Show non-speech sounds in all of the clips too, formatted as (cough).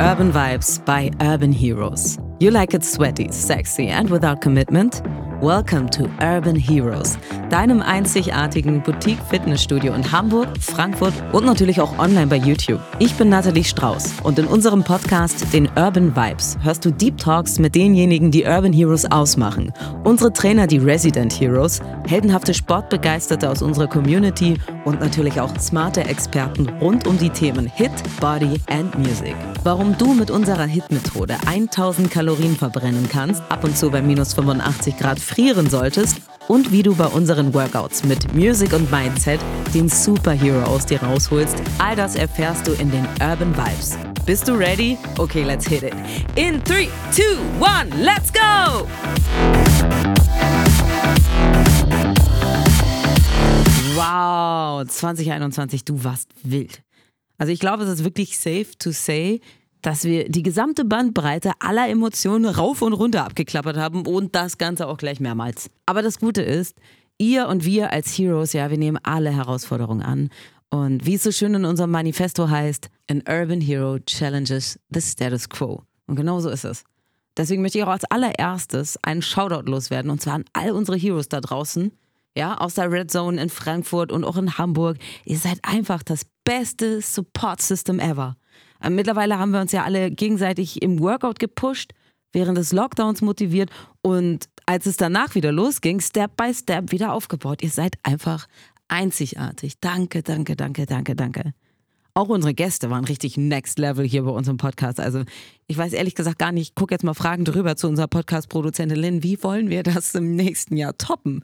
Urban Vibes by Urban Heroes. You like it sweaty, sexy and without commitment? Welcome to Urban Heroes, deinem einzigartigen Boutique-Fitnessstudio in Hamburg, Frankfurt und natürlich auch online bei YouTube. Ich bin Nathalie Strauß und in unserem Podcast, den Urban Vibes, hörst du Deep Talks mit denjenigen, die Urban Heroes ausmachen. Unsere Trainer, die Resident Heroes, heldenhafte Sportbegeisterte aus unserer Community und natürlich auch smarte Experten rund um die Themen Hit, Body and Music. Warum du mit unserer Hit-Methode 1000 Kalorien verbrennen kannst, ab und zu bei minus 85 Grad frieren solltest und wie du bei unseren Workouts mit Music und Mindset den Superhero aus dir rausholst, all das erfährst du in den Urban Vibes. Bist du ready? Okay, let's hit it. In 3, 2, 1, let's go! Wow, 2021, du warst wild. Also ich glaube, es ist wirklich safe to say, dass wir die gesamte Bandbreite aller Emotionen rauf und runter abgeklappert haben und das Ganze auch gleich mehrmals. Aber das Gute ist, ihr und wir als Heroes, ja, wir nehmen alle Herausforderungen an. Und wie es so schön in unserem Manifesto heißt, an urban hero challenges the status quo. Und genau so ist es. Deswegen möchte ich auch als allererstes einen Shoutout loswerden und zwar an all unsere Heroes da draußen, ja, aus der Red Zone in Frankfurt und auch in Hamburg. Ihr seid einfach das beste Support System ever. Äh, mittlerweile haben wir uns ja alle gegenseitig im Workout gepusht, während des Lockdowns motiviert und als es danach wieder losging, Step by Step wieder aufgebaut. Ihr seid einfach einzigartig. Danke, danke, danke, danke, danke. Auch unsere Gäste waren richtig next level hier bei unserem Podcast. Also ich weiß ehrlich gesagt gar nicht, ich gucke jetzt mal Fragen drüber zu unserer Podcast-Produzentin Lynn. Wie wollen wir das im nächsten Jahr toppen?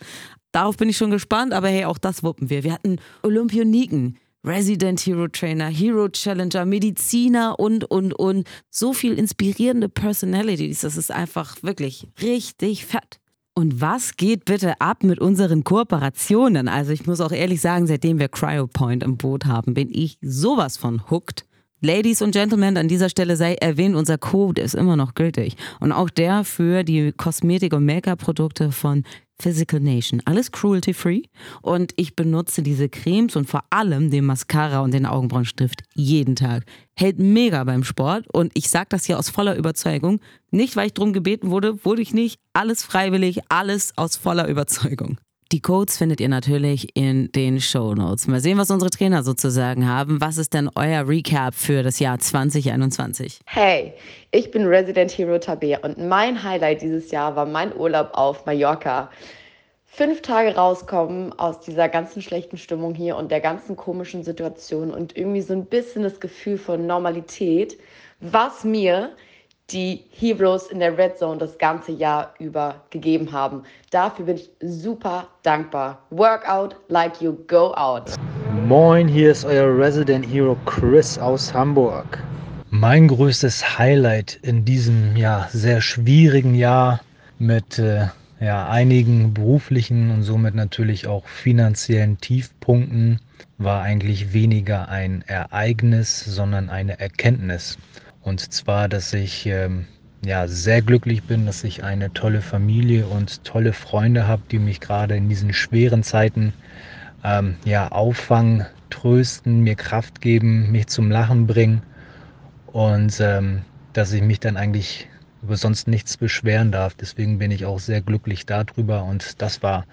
Darauf bin ich schon gespannt, aber hey, auch das wuppen wir. Wir hatten Olympioniken, Resident Hero Trainer, Hero Challenger, Mediziner und, und, und. So viel inspirierende Personalities. Das ist einfach wirklich richtig fett. Und was geht bitte ab mit unseren Kooperationen? Also ich muss auch ehrlich sagen, seitdem wir CryoPoint im Boot haben, bin ich sowas von hooked. Ladies und Gentlemen, an dieser Stelle sei erwähnt, unser Code ist immer noch gültig. Und auch der für die Kosmetik- und Make-up-Produkte von Physical Nation. Alles cruelty-free. Und ich benutze diese Cremes und vor allem den Mascara und den Augenbrauenstift jeden Tag. Hält mega beim Sport und ich sage das hier aus voller Überzeugung. Nicht, weil ich drum gebeten wurde, wurde ich nicht. Alles freiwillig, alles aus voller Überzeugung. Die Codes findet ihr natürlich in den Show Notes. Mal sehen, was unsere Trainer sozusagen haben. Was ist denn euer Recap für das Jahr 2021? Hey, ich bin Resident Hero Tabea und mein Highlight dieses Jahr war mein Urlaub auf Mallorca. Fünf Tage rauskommen aus dieser ganzen schlechten Stimmung hier und der ganzen komischen Situation und irgendwie so ein bisschen das Gefühl von Normalität, was mir die Heroes in der Red Zone das ganze Jahr über gegeben haben. Dafür bin ich super dankbar. Workout like you go out. Moin, hier ist euer Resident Hero Chris aus Hamburg. Mein größtes Highlight in diesem ja sehr schwierigen Jahr mit äh, ja, einigen beruflichen und somit natürlich auch finanziellen Tiefpunkten war eigentlich weniger ein Ereignis, sondern eine Erkenntnis. Und zwar, dass ich ähm, ja, sehr glücklich bin, dass ich eine tolle Familie und tolle Freunde habe, die mich gerade in diesen schweren Zeiten ähm, ja, auffangen, trösten, mir Kraft geben, mich zum Lachen bringen und ähm, dass ich mich dann eigentlich über sonst nichts beschweren darf. Deswegen bin ich auch sehr glücklich darüber und das war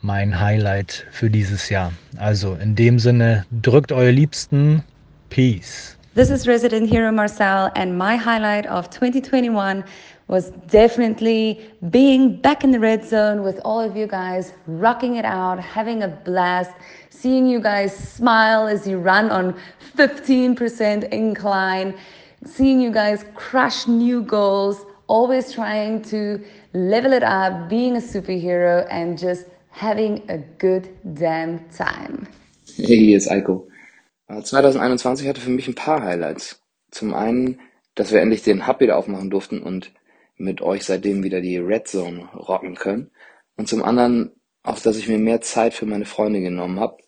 mein Highlight für dieses Jahr. Also in dem Sinne, drückt eure Liebsten. Peace. This is Resident Hero Marcel, and my highlight of 2021 was definitely being back in the red zone with all of you guys, rocking it out, having a blast, seeing you guys smile as you run on 15% incline, seeing you guys crush new goals, always trying to level it up, being a superhero, and just having a good damn time. Hey, it's Eiko. 2021 hatte für mich ein paar Highlights. Zum einen, dass wir endlich den Hub wieder aufmachen durften und mit euch seitdem wieder die Red Zone rocken können. Und zum anderen auch, dass ich mir mehr Zeit für meine Freunde genommen habe.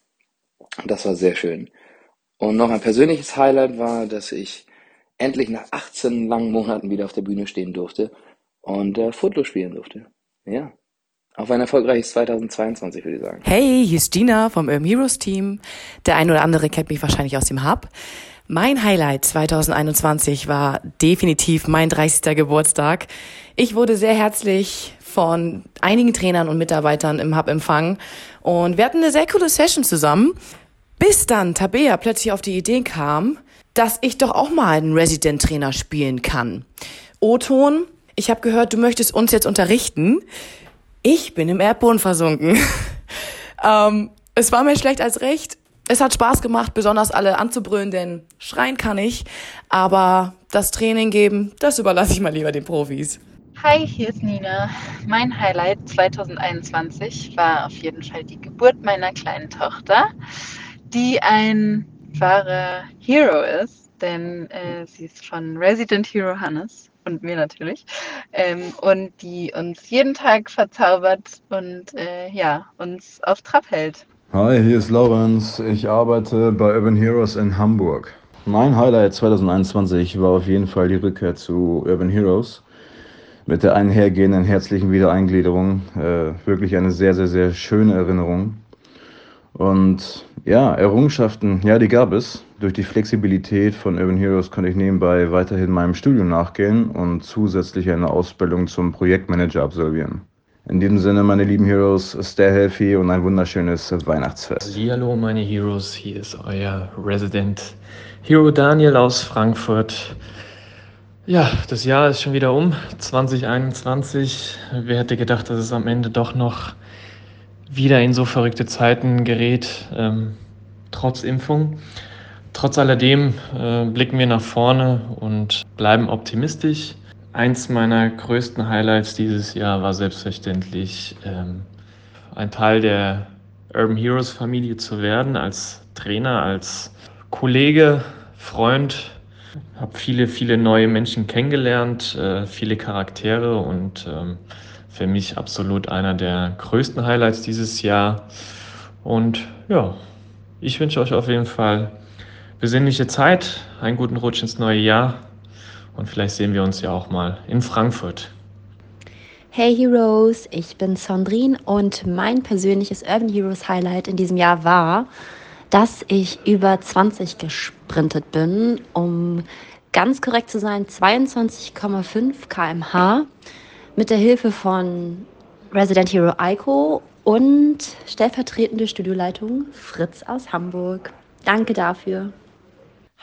Das war sehr schön. Und noch ein persönliches Highlight war, dass ich endlich nach 18 langen Monaten wieder auf der Bühne stehen durfte und äh, Footloose spielen durfte. Ja. Auf ein erfolgreiches 2022, würde ich sagen. Hey, hier ist Gina vom Urban Heroes Team. Der ein oder andere kennt mich wahrscheinlich aus dem Hub. Mein Highlight 2021 war definitiv mein 30. Geburtstag. Ich wurde sehr herzlich von einigen Trainern und Mitarbeitern im Hub empfangen und wir hatten eine sehr coole Session zusammen, bis dann Tabea plötzlich auf die Idee kam, dass ich doch auch mal einen Resident-Trainer spielen kann. O-Ton, ich habe gehört, du möchtest uns jetzt unterrichten. Ich bin im Erdboden versunken. (laughs) ähm, es war mir schlecht als recht es hat Spaß gemacht, besonders alle anzubrüllen, denn schreien kann ich. Aber das Training geben, das überlasse ich mal lieber den Profis. Hi, hier ist Nina. Mein Highlight 2021 war auf jeden Fall die Geburt meiner kleinen Tochter, die ein wahrer Hero ist, denn äh, sie ist von Resident Hero Hannes und mir natürlich ähm, und die uns jeden Tag verzaubert und äh, ja uns auf Trab hält. Hi, hier ist Lorenz. Ich arbeite bei Urban Heroes in Hamburg. Mein Highlight 2021 war auf jeden Fall die Rückkehr zu Urban Heroes mit der einhergehenden herzlichen Wiedereingliederung. Äh, wirklich eine sehr, sehr, sehr schöne Erinnerung. Und ja, Errungenschaften, ja, die gab es. Durch die Flexibilität von Urban Heroes konnte ich nebenbei weiterhin meinem Studium nachgehen und zusätzlich eine Ausbildung zum Projektmanager absolvieren. In diesem Sinne, meine lieben Heroes, stay healthy und ein wunderschönes Weihnachtsfest. Hallo, meine Heroes, hier ist euer Resident Hero Daniel aus Frankfurt. Ja, das Jahr ist schon wieder um, 2021. Wer hätte gedacht, dass es am Ende doch noch wieder in so verrückte Zeiten gerät, ähm, trotz Impfung. Trotz alledem äh, blicken wir nach vorne und bleiben optimistisch. Eins meiner größten Highlights dieses Jahr war selbstverständlich ähm, ein Teil der Urban Heroes Familie zu werden, als Trainer, als Kollege, Freund. Habe viele, viele neue Menschen kennengelernt, äh, viele Charaktere und ähm, für mich absolut einer der größten Highlights dieses Jahr. Und ja, ich wünsche euch auf jeden Fall besinnliche Zeit, einen guten Rutsch ins neue Jahr und vielleicht sehen wir uns ja auch mal in Frankfurt. Hey Heroes, ich bin Sandrine und mein persönliches Urban Heroes Highlight in diesem Jahr war, dass ich über 20 gesprintet bin, um ganz korrekt zu sein, 22,5 km/h mit der Hilfe von Resident Hero Eiko und stellvertretende Studioleitung Fritz aus Hamburg. Danke dafür.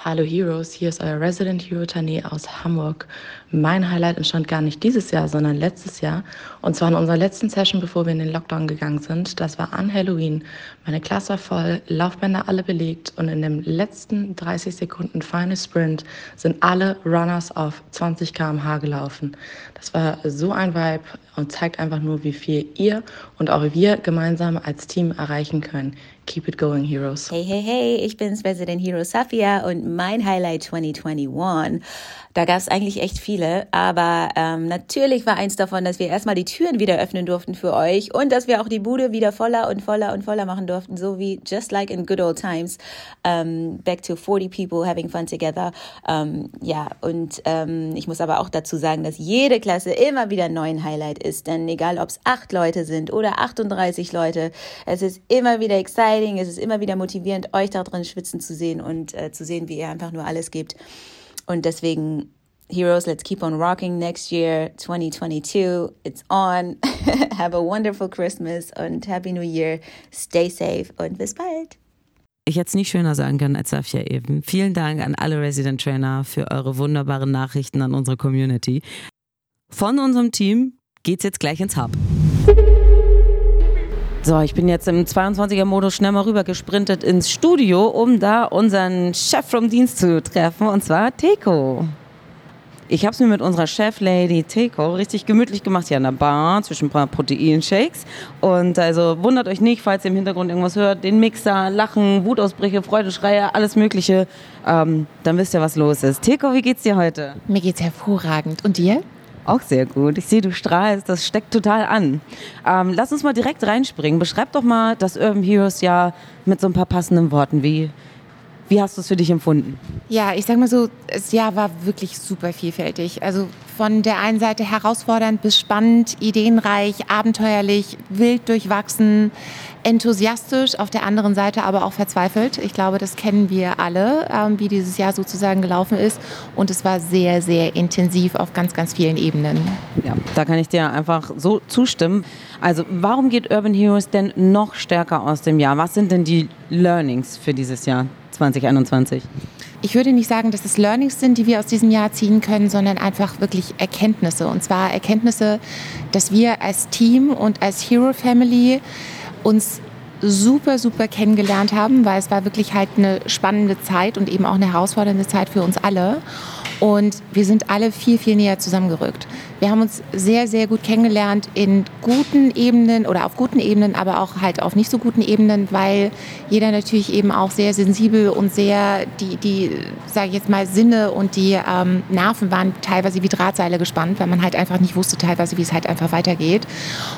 Hallo Heroes, hier ist euer Resident Hero Tane aus Hamburg. Mein Highlight entstand gar nicht dieses Jahr, sondern letztes Jahr. Und zwar in unserer letzten Session, bevor wir in den Lockdown gegangen sind. Das war an Halloween. Meine Klasse war voll, Laufbänder alle belegt und in den letzten 30 Sekunden Final Sprint sind alle Runners auf 20 km/h gelaufen. Das war so ein Vibe und zeigt einfach nur, wie viel ihr und auch wir gemeinsam als Team erreichen können. Keep it going, Heroes. Hey, hey, hey, ich bin's, Resident Hero Safia und mein Highlight 2021 da gab es eigentlich echt viele, aber ähm, natürlich war eins davon, dass wir erstmal die Türen wieder öffnen durften für euch und dass wir auch die Bude wieder voller und voller und voller machen durften, so wie just like in good old times. Um, ähm, back to 40 people having fun together. Um, ähm, ja, und ähm, ich muss aber auch dazu sagen, dass jede Klasse immer wieder ein neues Highlight ist, denn egal ob es acht Leute sind oder 38 Leute, es ist immer wieder exciting, es ist immer wieder motivierend, euch da drin schwitzen zu sehen und äh, zu sehen, wie ihr einfach nur alles gebt. Und deswegen, Heroes, let's keep on rocking next year, 2022. It's on. (laughs) Have a wonderful Christmas und Happy New Year. Stay safe und bis bald. Ich hätte es nicht schöner sagen können als Safia eben. Vielen Dank an alle Resident Trainer für eure wunderbaren Nachrichten an unsere Community. Von unserem Team geht's jetzt gleich ins Hub. So, ich bin jetzt im 22er-Modus schnell mal rüber gesprintet ins Studio, um da unseren Chef vom Dienst zu treffen, und zwar Teko. Ich habe es mir mit unserer Cheflady Teko richtig gemütlich gemacht hier an der Bar zwischen ein paar Proteinshakes. Und also wundert euch nicht, falls ihr im Hintergrund irgendwas hört, den Mixer, Lachen, Wutausbrüche, Freudeschreie, alles Mögliche. Ähm, dann wisst ihr, was los ist. Teko, wie geht's dir heute? Mir geht's hervorragend. Und dir? Auch sehr gut. Ich sehe, du strahlst. Das steckt total an. Ähm, lass uns mal direkt reinspringen. Beschreib doch mal das Urban Heroes Jahr mit so ein paar passenden Worten. Wie, wie hast du es für dich empfunden? Ja, ich sag mal so, das Jahr war wirklich super vielfältig. Also von der einen Seite herausfordernd bis spannend, ideenreich, abenteuerlich, wild durchwachsen, enthusiastisch, auf der anderen Seite aber auch verzweifelt. Ich glaube, das kennen wir alle, ähm, wie dieses Jahr sozusagen gelaufen ist. Und es war sehr, sehr intensiv auf ganz, ganz vielen Ebenen. Ja, da kann ich dir einfach so zustimmen. Also, warum geht Urban Heroes denn noch stärker aus dem Jahr? Was sind denn die Learnings für dieses Jahr 2021? Ich würde nicht sagen, dass es Learnings sind, die wir aus diesem Jahr ziehen können, sondern einfach wirklich Erkenntnisse. Und zwar Erkenntnisse, dass wir als Team und als Hero Family uns super, super kennengelernt haben, weil es war wirklich halt eine spannende Zeit und eben auch eine herausfordernde Zeit für uns alle. Und wir sind alle viel, viel näher zusammengerückt. Wir haben uns sehr, sehr gut kennengelernt in guten Ebenen oder auf guten Ebenen, aber auch halt auf nicht so guten Ebenen, weil jeder natürlich eben auch sehr sensibel und sehr die, die sage ich jetzt mal, Sinne und die ähm, Nerven waren teilweise wie Drahtseile gespannt, weil man halt einfach nicht wusste teilweise, wie es halt einfach weitergeht.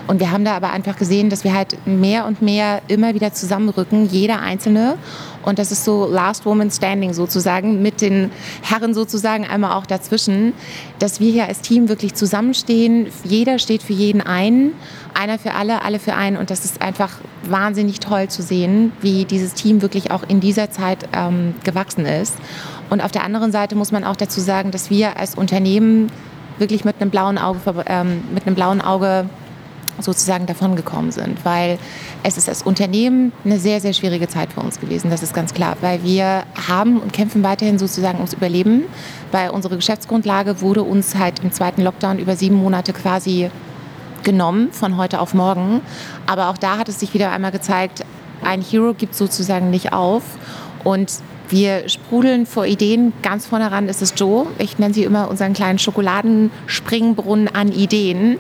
Und wir haben da aber einfach gesehen, dass wir halt mehr und mehr immer wieder zusammenrücken, jeder Einzelne. Und das ist so Last Woman Standing sozusagen mit den Herren sozusagen einmal auch dazwischen, dass wir hier als Team wirklich zusammenstehen. Jeder steht für jeden ein, einer für alle, alle für einen. Und das ist einfach wahnsinnig toll zu sehen, wie dieses Team wirklich auch in dieser Zeit ähm, gewachsen ist. Und auf der anderen Seite muss man auch dazu sagen, dass wir als Unternehmen wirklich mit einem blauen Auge, ähm, mit einem blauen Auge sozusagen davongekommen sind, weil es ist als Unternehmen eine sehr, sehr schwierige Zeit für uns gewesen, das ist ganz klar, weil wir haben und kämpfen weiterhin sozusagen ums Überleben, weil unsere Geschäftsgrundlage wurde uns halt im zweiten Lockdown über sieben Monate quasi genommen von heute auf morgen, aber auch da hat es sich wieder einmal gezeigt, ein Hero gibt sozusagen nicht auf. Und wir sprudeln vor Ideen. Ganz vorne ran ist es Joe. Ich nenne sie immer unseren kleinen Schokoladenspringbrunnen an Ideen,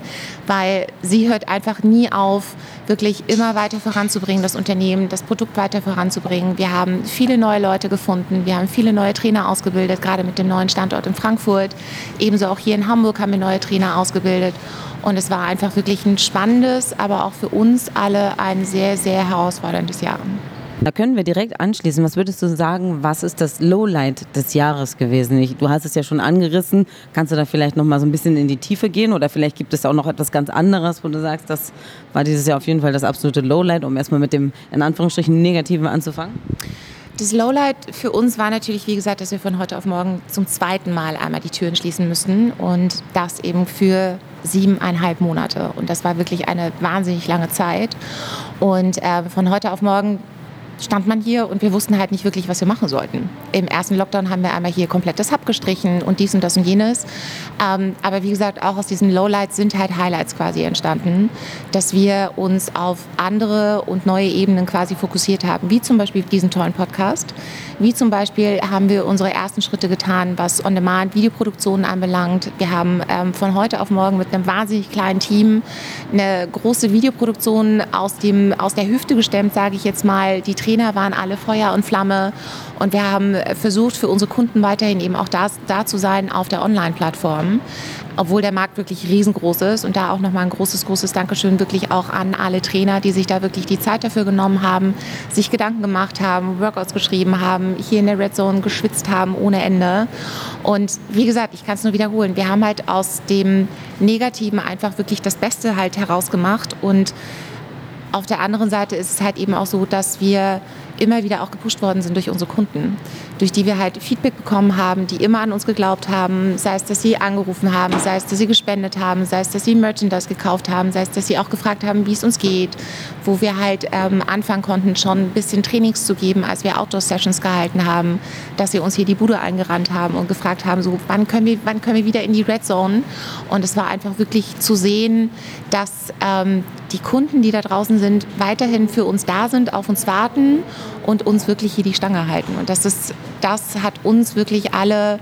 weil sie hört einfach nie auf, wirklich immer weiter voranzubringen, das Unternehmen, das Produkt weiter voranzubringen. Wir haben viele neue Leute gefunden. Wir haben viele neue Trainer ausgebildet, gerade mit dem neuen Standort in Frankfurt. Ebenso auch hier in Hamburg haben wir neue Trainer ausgebildet. Und es war einfach wirklich ein spannendes, aber auch für uns alle ein sehr, sehr herausforderndes Jahr. Da können wir direkt anschließen. Was würdest du sagen, was ist das Lowlight des Jahres gewesen? Du hast es ja schon angerissen. Kannst du da vielleicht noch mal so ein bisschen in die Tiefe gehen oder vielleicht gibt es auch noch etwas ganz anderes, wo du sagst, das war dieses Jahr auf jeden Fall das absolute Lowlight, um erstmal mit dem in Anführungsstrichen Negativen anzufangen? Das Lowlight für uns war natürlich, wie gesagt, dass wir von heute auf morgen zum zweiten Mal einmal die Türen schließen müssten und das eben für siebeneinhalb Monate. Und das war wirklich eine wahnsinnig lange Zeit. Und äh, von heute auf morgen stand man hier und wir wussten halt nicht wirklich, was wir machen sollten. Im ersten Lockdown haben wir einmal hier komplett das Hub gestrichen und dies und das und jenes. Ähm, aber wie gesagt, auch aus diesen Lowlights sind halt Highlights quasi entstanden, dass wir uns auf andere und neue Ebenen quasi fokussiert haben, wie zum Beispiel diesen tollen Podcast. Wie zum Beispiel haben wir unsere ersten Schritte getan, was On-Demand-Videoproduktionen anbelangt. Wir haben ähm, von heute auf morgen mit einem wahnsinnig kleinen Team eine große Videoproduktion aus, dem, aus der Hüfte gestemmt, sage ich jetzt mal. Die Trainer waren alle Feuer und Flamme. Und wir haben versucht, für unsere Kunden weiterhin eben auch da, da zu sein auf der Online-Plattform obwohl der Markt wirklich riesengroß ist. Und da auch nochmal ein großes, großes Dankeschön wirklich auch an alle Trainer, die sich da wirklich die Zeit dafür genommen haben, sich Gedanken gemacht haben, Workouts geschrieben haben, hier in der Red Zone geschwitzt haben ohne Ende. Und wie gesagt, ich kann es nur wiederholen, wir haben halt aus dem Negativen einfach wirklich das Beste halt herausgemacht und auf der anderen Seite ist es halt eben auch so, dass wir immer wieder auch gepusht worden sind durch unsere Kunden, durch die wir halt Feedback bekommen haben, die immer an uns geglaubt haben, sei es, dass sie angerufen haben, sei es, dass sie gespendet haben, sei es, dass sie Merchandise gekauft haben, sei es, dass sie auch gefragt haben, wie es uns geht, wo wir halt ähm, anfangen konnten, schon ein bisschen Trainings zu geben, als wir Outdoor-Sessions gehalten haben, dass sie uns hier die Bude eingerannt haben und gefragt haben, so, wann können wir, wann können wir wieder in die Red Zone? Und es war einfach wirklich zu sehen, dass ähm, die Kunden, die da draußen sind, weiterhin für uns da sind, auf uns warten und uns wirklich hier die Stange halten. Und das, ist, das hat uns wirklich alle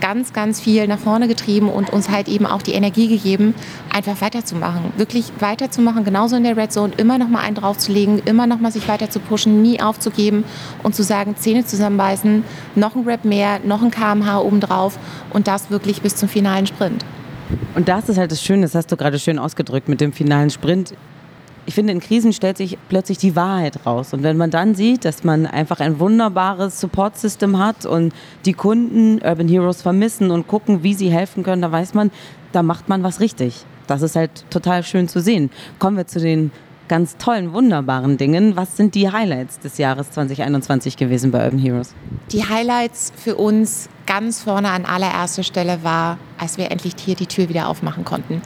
ganz, ganz viel nach vorne getrieben und uns halt eben auch die Energie gegeben, einfach weiterzumachen. Wirklich weiterzumachen, genauso in der Red Zone, immer noch mal einen draufzulegen, immer noch mal sich weiter zu pushen, nie aufzugeben und zu sagen, Zähne zusammenbeißen, noch ein Rap mehr, noch ein kmh obendrauf und das wirklich bis zum finalen Sprint. Und das ist halt das Schöne, das hast du gerade schön ausgedrückt mit dem finalen Sprint ich finde, in Krisen stellt sich plötzlich die Wahrheit raus. Und wenn man dann sieht, dass man einfach ein wunderbares Support-System hat und die Kunden Urban Heroes vermissen und gucken, wie sie helfen können, da weiß man, da macht man was richtig. Das ist halt total schön zu sehen. Kommen wir zu den ganz tollen, wunderbaren Dingen. Was sind die Highlights des Jahres 2021 gewesen bei Urban Heroes? Die Highlights für uns ganz vorne an allererster Stelle war, als wir endlich hier die Tür wieder aufmachen konnten.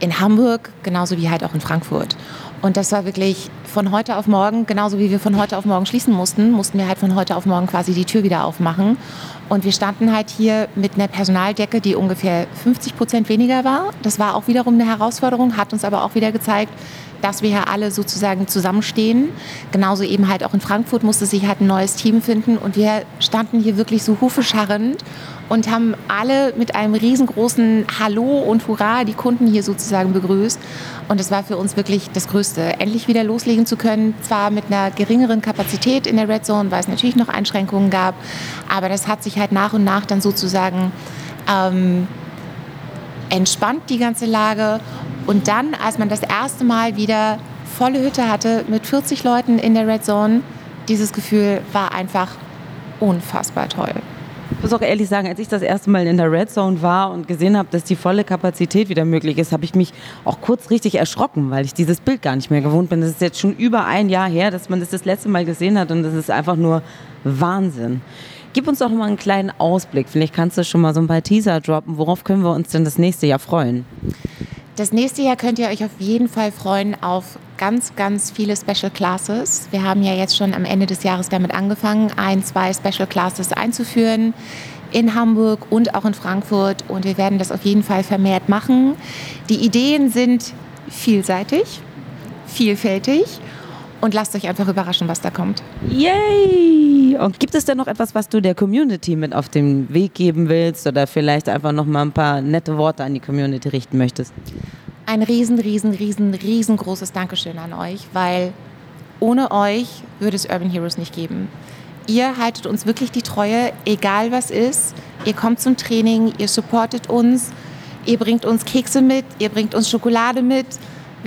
In Hamburg, genauso wie halt auch in Frankfurt. Und das war wirklich von heute auf morgen, genauso wie wir von heute auf morgen schließen mussten, mussten wir halt von heute auf morgen quasi die Tür wieder aufmachen. Und wir standen halt hier mit einer Personaldecke, die ungefähr 50 Prozent weniger war. Das war auch wiederum eine Herausforderung, hat uns aber auch wieder gezeigt, dass wir hier alle sozusagen zusammenstehen. Genauso eben halt auch in Frankfurt musste sich halt ein neues Team finden und wir standen hier wirklich so hufescharrend und haben alle mit einem riesengroßen Hallo und Hurra die Kunden hier sozusagen begrüßt. Und es war für uns wirklich das Größte, endlich wieder loslegen zu können. Zwar mit einer geringeren Kapazität in der Red Zone, weil es natürlich noch Einschränkungen gab, aber das hat sich halt nach und nach dann sozusagen ähm, entspannt, die ganze Lage. Und dann, als man das erste Mal wieder volle Hütte hatte mit 40 Leuten in der Red Zone, dieses Gefühl war einfach unfassbar toll. Ich muss auch ehrlich sagen, als ich das erste Mal in der Red Zone war und gesehen habe, dass die volle Kapazität wieder möglich ist, habe ich mich auch kurz richtig erschrocken, weil ich dieses Bild gar nicht mehr gewohnt bin. Das ist jetzt schon über ein Jahr her, dass man das das letzte Mal gesehen hat und das ist einfach nur Wahnsinn. Gib uns doch mal einen kleinen Ausblick. Vielleicht kannst du schon mal so ein paar Teaser droppen. Worauf können wir uns denn das nächste Jahr freuen? Das nächste Jahr könnt ihr euch auf jeden Fall freuen auf ganz, ganz viele Special Classes. Wir haben ja jetzt schon am Ende des Jahres damit angefangen, ein, zwei Special Classes einzuführen in Hamburg und auch in Frankfurt. Und wir werden das auf jeden Fall vermehrt machen. Die Ideen sind vielseitig, vielfältig. Und lasst euch einfach überraschen, was da kommt. Yay! Und gibt es denn noch etwas, was du der Community mit auf den Weg geben willst oder vielleicht einfach noch mal ein paar nette Worte an die Community richten möchtest? Ein riesen, riesen, riesen, riesengroßes Dankeschön an euch, weil ohne euch würde es Urban Heroes nicht geben. Ihr haltet uns wirklich die Treue, egal was ist. Ihr kommt zum Training, ihr supportet uns, ihr bringt uns Kekse mit, ihr bringt uns Schokolade mit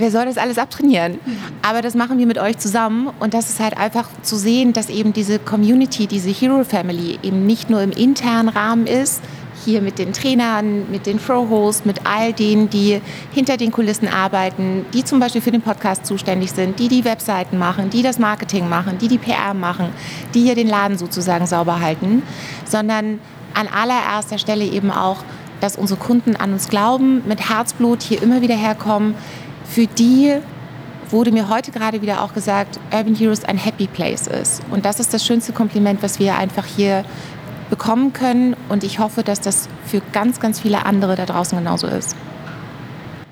wer soll das alles abtrainieren? Aber das machen wir mit euch zusammen und das ist halt einfach zu sehen, dass eben diese Community, diese Hero Family eben nicht nur im internen Rahmen ist, hier mit den Trainern, mit den Pro-Hosts, mit all denen, die hinter den Kulissen arbeiten, die zum Beispiel für den Podcast zuständig sind, die die Webseiten machen, die das Marketing machen, die die PR machen, die hier den Laden sozusagen sauber halten, sondern an allererster Stelle eben auch, dass unsere Kunden an uns glauben, mit Herzblut hier immer wieder herkommen, für die wurde mir heute gerade wieder auch gesagt, Urban Heroes ein Happy Place ist. Und das ist das schönste Kompliment, was wir einfach hier bekommen können. Und ich hoffe, dass das für ganz, ganz viele andere da draußen genauso ist.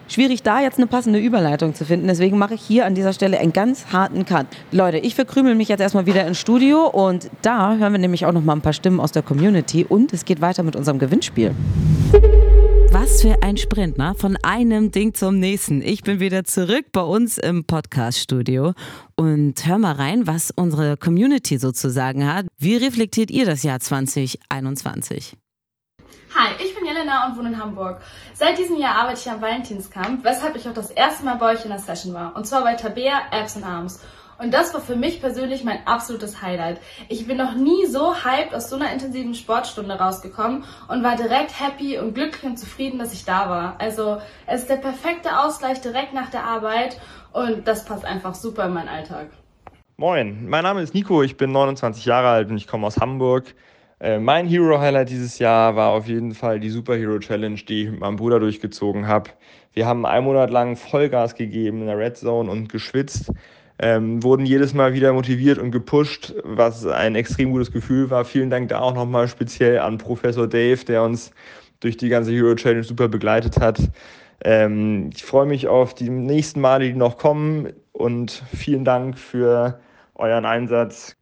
Schwierig, da jetzt eine passende Überleitung zu finden. Deswegen mache ich hier an dieser Stelle einen ganz harten Cut. Leute, ich verkrümel mich jetzt erstmal wieder ins Studio und da hören wir nämlich auch noch mal ein paar Stimmen aus der Community und es geht weiter mit unserem Gewinnspiel. Was für ein Sprint, ne? Von einem Ding zum nächsten. Ich bin wieder zurück bei uns im Podcast-Studio und hör mal rein, was unsere Community sozusagen hat. Wie reflektiert ihr das Jahr 2021? Hi, ich bin Jelena und wohne in Hamburg. Seit diesem Jahr arbeite ich am Valentinskampf, weshalb ich auch das erste Mal bei euch in der Session war. Und zwar bei Tabea Apps and Arms. Und das war für mich persönlich mein absolutes Highlight. Ich bin noch nie so hyped aus so einer intensiven Sportstunde rausgekommen und war direkt happy und glücklich und zufrieden, dass ich da war. Also es ist der perfekte Ausgleich direkt nach der Arbeit und das passt einfach super in meinen Alltag. Moin, mein Name ist Nico, ich bin 29 Jahre alt und ich komme aus Hamburg. Äh, mein Hero-Highlight dieses Jahr war auf jeden Fall die Superhero Challenge, die ich mit meinem Bruder durchgezogen habe. Wir haben einen Monat lang Vollgas gegeben in der Red Zone und geschwitzt ähm, wurden jedes Mal wieder motiviert und gepusht, was ein extrem gutes Gefühl war. Vielen Dank da auch nochmal speziell an Professor Dave, der uns durch die ganze Hero Challenge super begleitet hat. Ähm, ich freue mich auf die nächsten Male, die noch kommen und vielen Dank für euren Einsatz.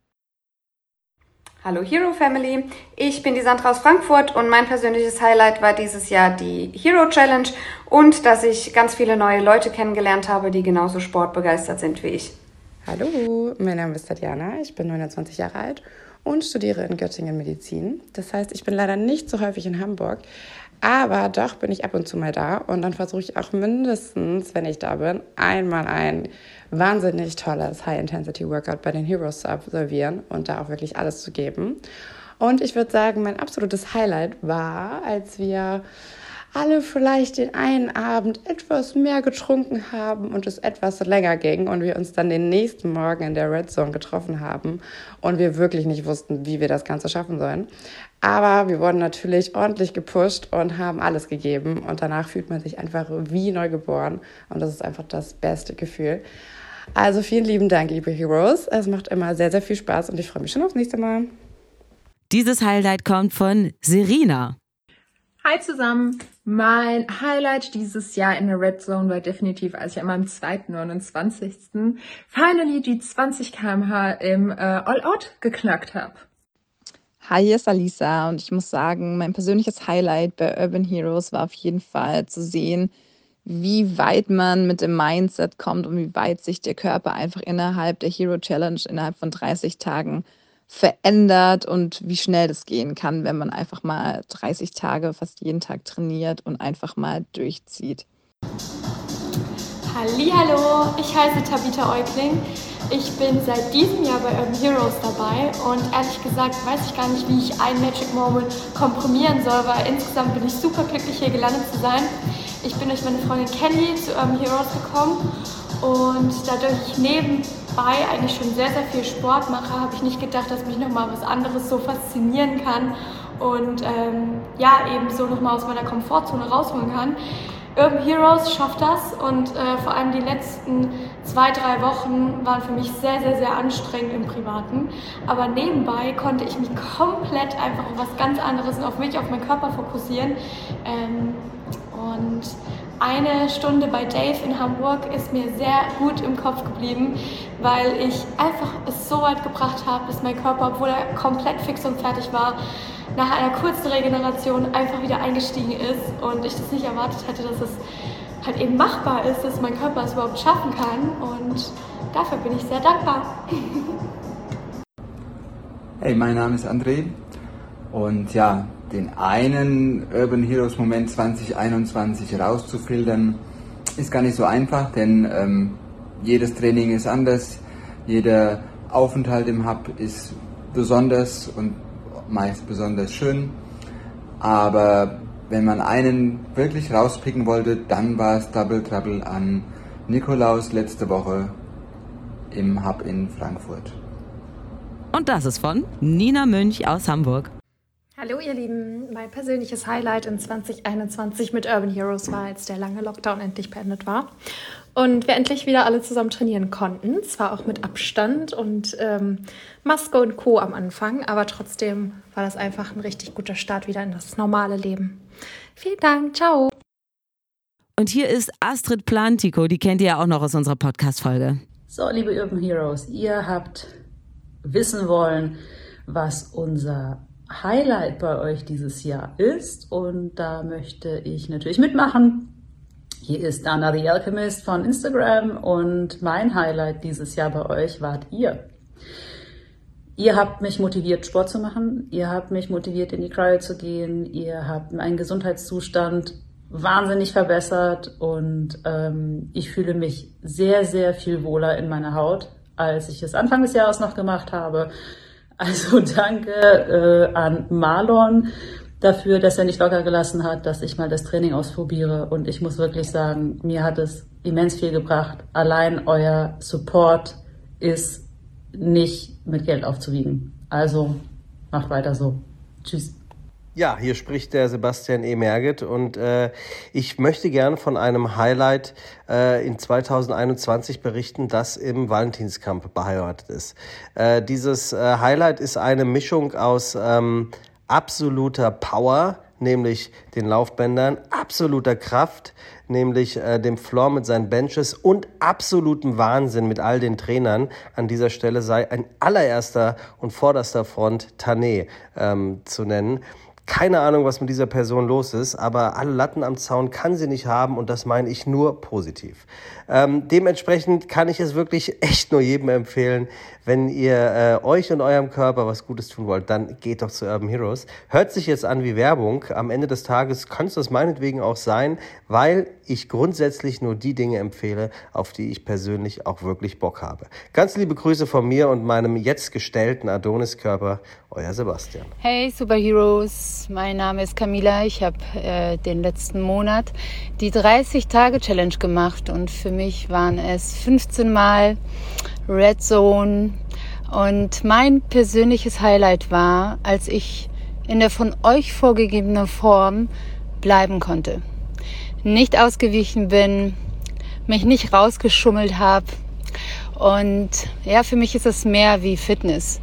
Hallo Hero Family, ich bin die Sandra aus Frankfurt und mein persönliches Highlight war dieses Jahr die Hero Challenge und dass ich ganz viele neue Leute kennengelernt habe, die genauso sportbegeistert sind wie ich. Hallo, mein Name ist Tatjana, ich bin 29 Jahre alt und studiere in Göttingen Medizin. Das heißt, ich bin leider nicht so häufig in Hamburg, aber doch bin ich ab und zu mal da und dann versuche ich auch mindestens, wenn ich da bin, einmal ein wahnsinnig tolles High-Intensity-Workout bei den Heroes zu absolvieren und da auch wirklich alles zu geben. Und ich würde sagen, mein absolutes Highlight war, als wir alle vielleicht den einen Abend etwas mehr getrunken haben und es etwas länger ging und wir uns dann den nächsten Morgen in der Red Zone getroffen haben und wir wirklich nicht wussten, wie wir das Ganze schaffen sollen. Aber wir wurden natürlich ordentlich gepusht und haben alles gegeben und danach fühlt man sich einfach wie neu geboren und das ist einfach das beste Gefühl. Also vielen lieben Dank, liebe Heroes. Es macht immer sehr, sehr viel Spaß und ich freue mich schon aufs nächste Mal. Dieses Highlight kommt von Serena. Hi zusammen. Mein Highlight dieses Jahr in der Red Zone war definitiv, als ich an meinem zweiten 29. finally die 20 km/h im äh, All-Out geknackt habe. Hi, hier ist Alisa und ich muss sagen, mein persönliches Highlight bei Urban Heroes war auf jeden Fall zu sehen, wie weit man mit dem Mindset kommt und wie weit sich der Körper einfach innerhalb der Hero Challenge innerhalb von 30 Tagen verändert und wie schnell das gehen kann, wenn man einfach mal 30 Tage fast jeden Tag trainiert und einfach mal durchzieht. Hallo, ich heiße Tabitha Eukling. Ich bin seit diesem Jahr bei Urban Heroes dabei und ehrlich gesagt weiß ich gar nicht, wie ich einen Magic Moment komprimieren soll, weil insgesamt bin ich super glücklich hier gelandet zu sein. Ich bin durch meine Freundin Kelly zu Urban Heroes gekommen und dadurch ich nebenbei eigentlich schon sehr, sehr viel Sport mache, habe ich nicht gedacht, dass mich nochmal was anderes so faszinieren kann und ähm, ja, eben so nochmal aus meiner Komfortzone rausholen kann. Urban Heroes schafft das und äh, vor allem die letzten zwei, drei Wochen waren für mich sehr, sehr, sehr anstrengend im Privaten. Aber nebenbei konnte ich mich komplett einfach auf was ganz anderes und auf mich, auf meinen Körper fokussieren. Ähm, und eine Stunde bei Dave in Hamburg ist mir sehr gut im Kopf geblieben, weil ich einfach es so weit gebracht habe, dass mein Körper, obwohl er komplett fix und fertig war, nach einer kurzen Regeneration einfach wieder eingestiegen ist und ich das nicht erwartet hätte, dass es halt eben machbar ist, dass mein Körper es überhaupt schaffen kann und dafür bin ich sehr dankbar. Hey, mein Name ist André und ja, den einen Urban Heroes Moment 2021 rauszufiltern, ist gar nicht so einfach, denn ähm, jedes Training ist anders, jeder Aufenthalt im Hub ist besonders und meist besonders schön. Aber wenn man einen wirklich rauspicken wollte, dann war es Double Trouble an Nikolaus letzte Woche im Hub in Frankfurt. Und das ist von Nina Münch aus Hamburg. Hallo ihr Lieben, mein persönliches Highlight in 2021 mit Urban Heroes war, als der lange Lockdown endlich beendet war und wir endlich wieder alle zusammen trainieren konnten. Zwar auch mit Abstand und ähm, Maske und Co. am Anfang, aber trotzdem war das einfach ein richtig guter Start wieder in das normale Leben. Vielen Dank, ciao. Und hier ist Astrid Plantico, die kennt ihr ja auch noch aus unserer Podcast-Folge. So, liebe Urban Heroes, ihr habt wissen wollen, was unser Highlight bei euch dieses Jahr ist. Und da möchte ich natürlich mitmachen. Hier ist Anna the Alchemist von Instagram und mein Highlight dieses Jahr bei euch wart ihr. Ihr habt mich motiviert, Sport zu machen. Ihr habt mich motiviert, in die Cryo zu gehen. Ihr habt meinen Gesundheitszustand wahnsinnig verbessert und ähm, ich fühle mich sehr, sehr viel wohler in meiner Haut, als ich es Anfang des Jahres noch gemacht habe. Also (laughs) danke äh, an Marlon dafür, dass er nicht locker gelassen hat, dass ich mal das Training ausprobiere. Und ich muss wirklich sagen, mir hat es immens viel gebracht. Allein euer Support ist nicht mit Geld aufzuwiegen. Also macht weiter so. Tschüss. Ja, hier spricht der Sebastian E. Merget und äh, ich möchte gerne von einem Highlight äh, in 2021 berichten, das im Valentinskampf beheimatet ist. Äh, dieses äh, Highlight ist eine Mischung aus ähm, absoluter Power, nämlich den Laufbändern, absoluter Kraft, nämlich äh, dem Floor mit seinen Benches und absolutem Wahnsinn mit all den Trainern. An dieser Stelle sei ein allererster und vorderster Front Tané ähm, zu nennen. Keine Ahnung, was mit dieser Person los ist, aber alle Latten am Zaun kann sie nicht haben und das meine ich nur positiv. Ähm, dementsprechend kann ich es wirklich (laughs) echt nur jedem empfehlen, wenn ihr äh, euch und eurem Körper was Gutes tun wollt, dann geht doch zu Urban Heroes. Hört sich jetzt an wie Werbung. Am Ende des Tages kann es das meinetwegen auch sein, weil ich grundsätzlich nur die Dinge empfehle, auf die ich persönlich auch wirklich Bock habe. Ganz liebe Grüße von mir und meinem jetzt gestellten Adoniskörper, euer Sebastian. Hey Superheroes! Mein Name ist Camila. Ich habe äh, den letzten Monat die 30-Tage-Challenge gemacht und für mich waren es 15 Mal Red Zone. Und mein persönliches Highlight war, als ich in der von euch vorgegebenen Form bleiben konnte. Nicht ausgewichen bin, mich nicht rausgeschummelt habe. Und ja, für mich ist es mehr wie Fitness.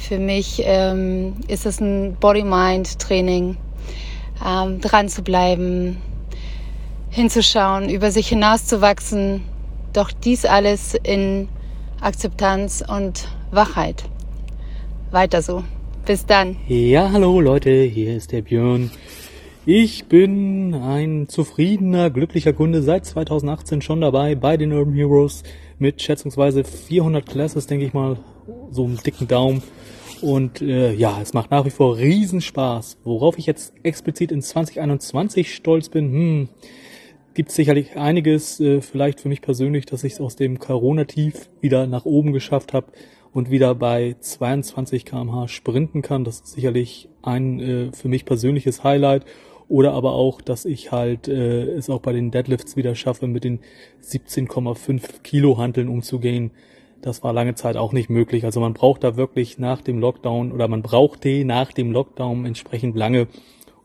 Für mich ähm, ist es ein Body-Mind-Training, ähm, dran zu bleiben, hinzuschauen, über sich hinauszuwachsen. Doch dies alles in Akzeptanz und Wachheit. Weiter so. Bis dann. Ja, hallo Leute, hier ist der Björn. Ich bin ein zufriedener, glücklicher Kunde seit 2018 schon dabei bei den Urban Heroes mit schätzungsweise 400 Classes, denke ich mal, so einem dicken Daumen. Und äh, ja, es macht nach wie vor Riesenspaß. Worauf ich jetzt explizit in 2021 stolz bin, hm, gibt sicherlich einiges, äh, vielleicht für mich persönlich, dass ich es aus dem Corona-Tief wieder nach oben geschafft habe und wieder bei 22 kmh sprinten kann. Das ist sicherlich ein äh, für mich persönliches Highlight. Oder aber auch, dass ich halt äh, es auch bei den Deadlifts wieder schaffe, mit den 17,5 Kilo Hanteln umzugehen. Das war lange Zeit auch nicht möglich. Also man braucht da wirklich nach dem Lockdown oder man brauchte nach dem Lockdown entsprechend lange,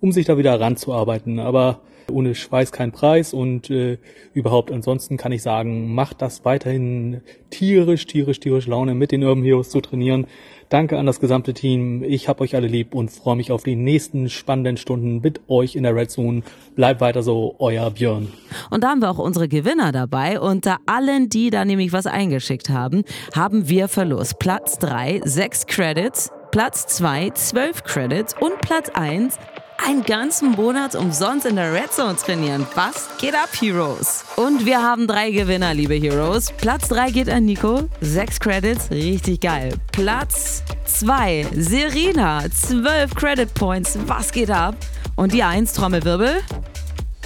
um sich da wieder ranzuarbeiten. Aber ohne Schweiß kein Preis und äh, überhaupt ansonsten kann ich sagen, macht das weiterhin tierisch, tierisch, tierisch Laune mit den Urban Heroes zu trainieren. Danke an das gesamte Team. Ich hab euch alle lieb und freue mich auf die nächsten spannenden Stunden mit euch in der Red Zone. Bleibt weiter so, euer Björn. Und da haben wir auch unsere Gewinner dabei. Unter allen, die da nämlich was eingeschickt haben, haben wir verlost. Platz 3, 6 Credits. Platz 2, 12 Credits. Und Platz 1, einen ganzen Monat umsonst in der Red Zone trainieren. Was geht ab, Heroes? Und wir haben drei Gewinner, liebe Heroes. Platz 3 geht an Nico. Sechs Credits, richtig geil. Platz 2, Serena. Zwölf Credit Points. Was geht ab? Und die 1, Trommelwirbel.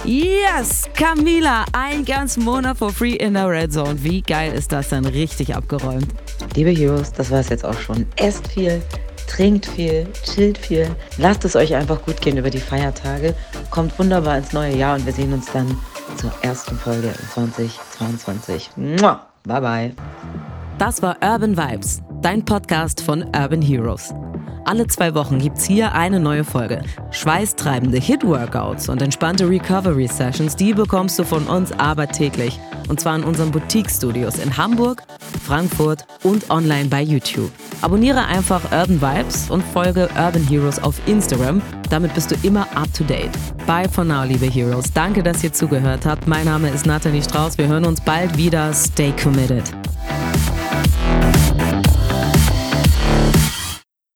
Yes, Camila, ein ganzen Monat for free in der Red Zone. Wie geil ist das denn? Richtig abgeräumt. Liebe Heroes, das war es jetzt auch schon. Esst viel, trinkt viel, chillt viel. Lasst es euch einfach gut gehen über die Feiertage. Kommt wunderbar ins neue Jahr und wir sehen uns dann zur ersten Folge 2022. Mua. Bye bye. Das war Urban Vibes, dein Podcast von Urban Heroes. Alle zwei Wochen gibt's hier eine neue Folge. Schweißtreibende Hit-Workouts und entspannte Recovery-Sessions, die bekommst du von uns aber täglich. Und zwar in unseren Boutique-Studios in Hamburg, Frankfurt und online bei YouTube. Abonniere einfach Urban Vibes und folge Urban Heroes auf Instagram. Damit bist du immer up to date. Bye for now, liebe Heroes. Danke, dass ihr zugehört habt. Mein Name ist Nathalie Strauß. Wir hören uns bald wieder. Stay committed.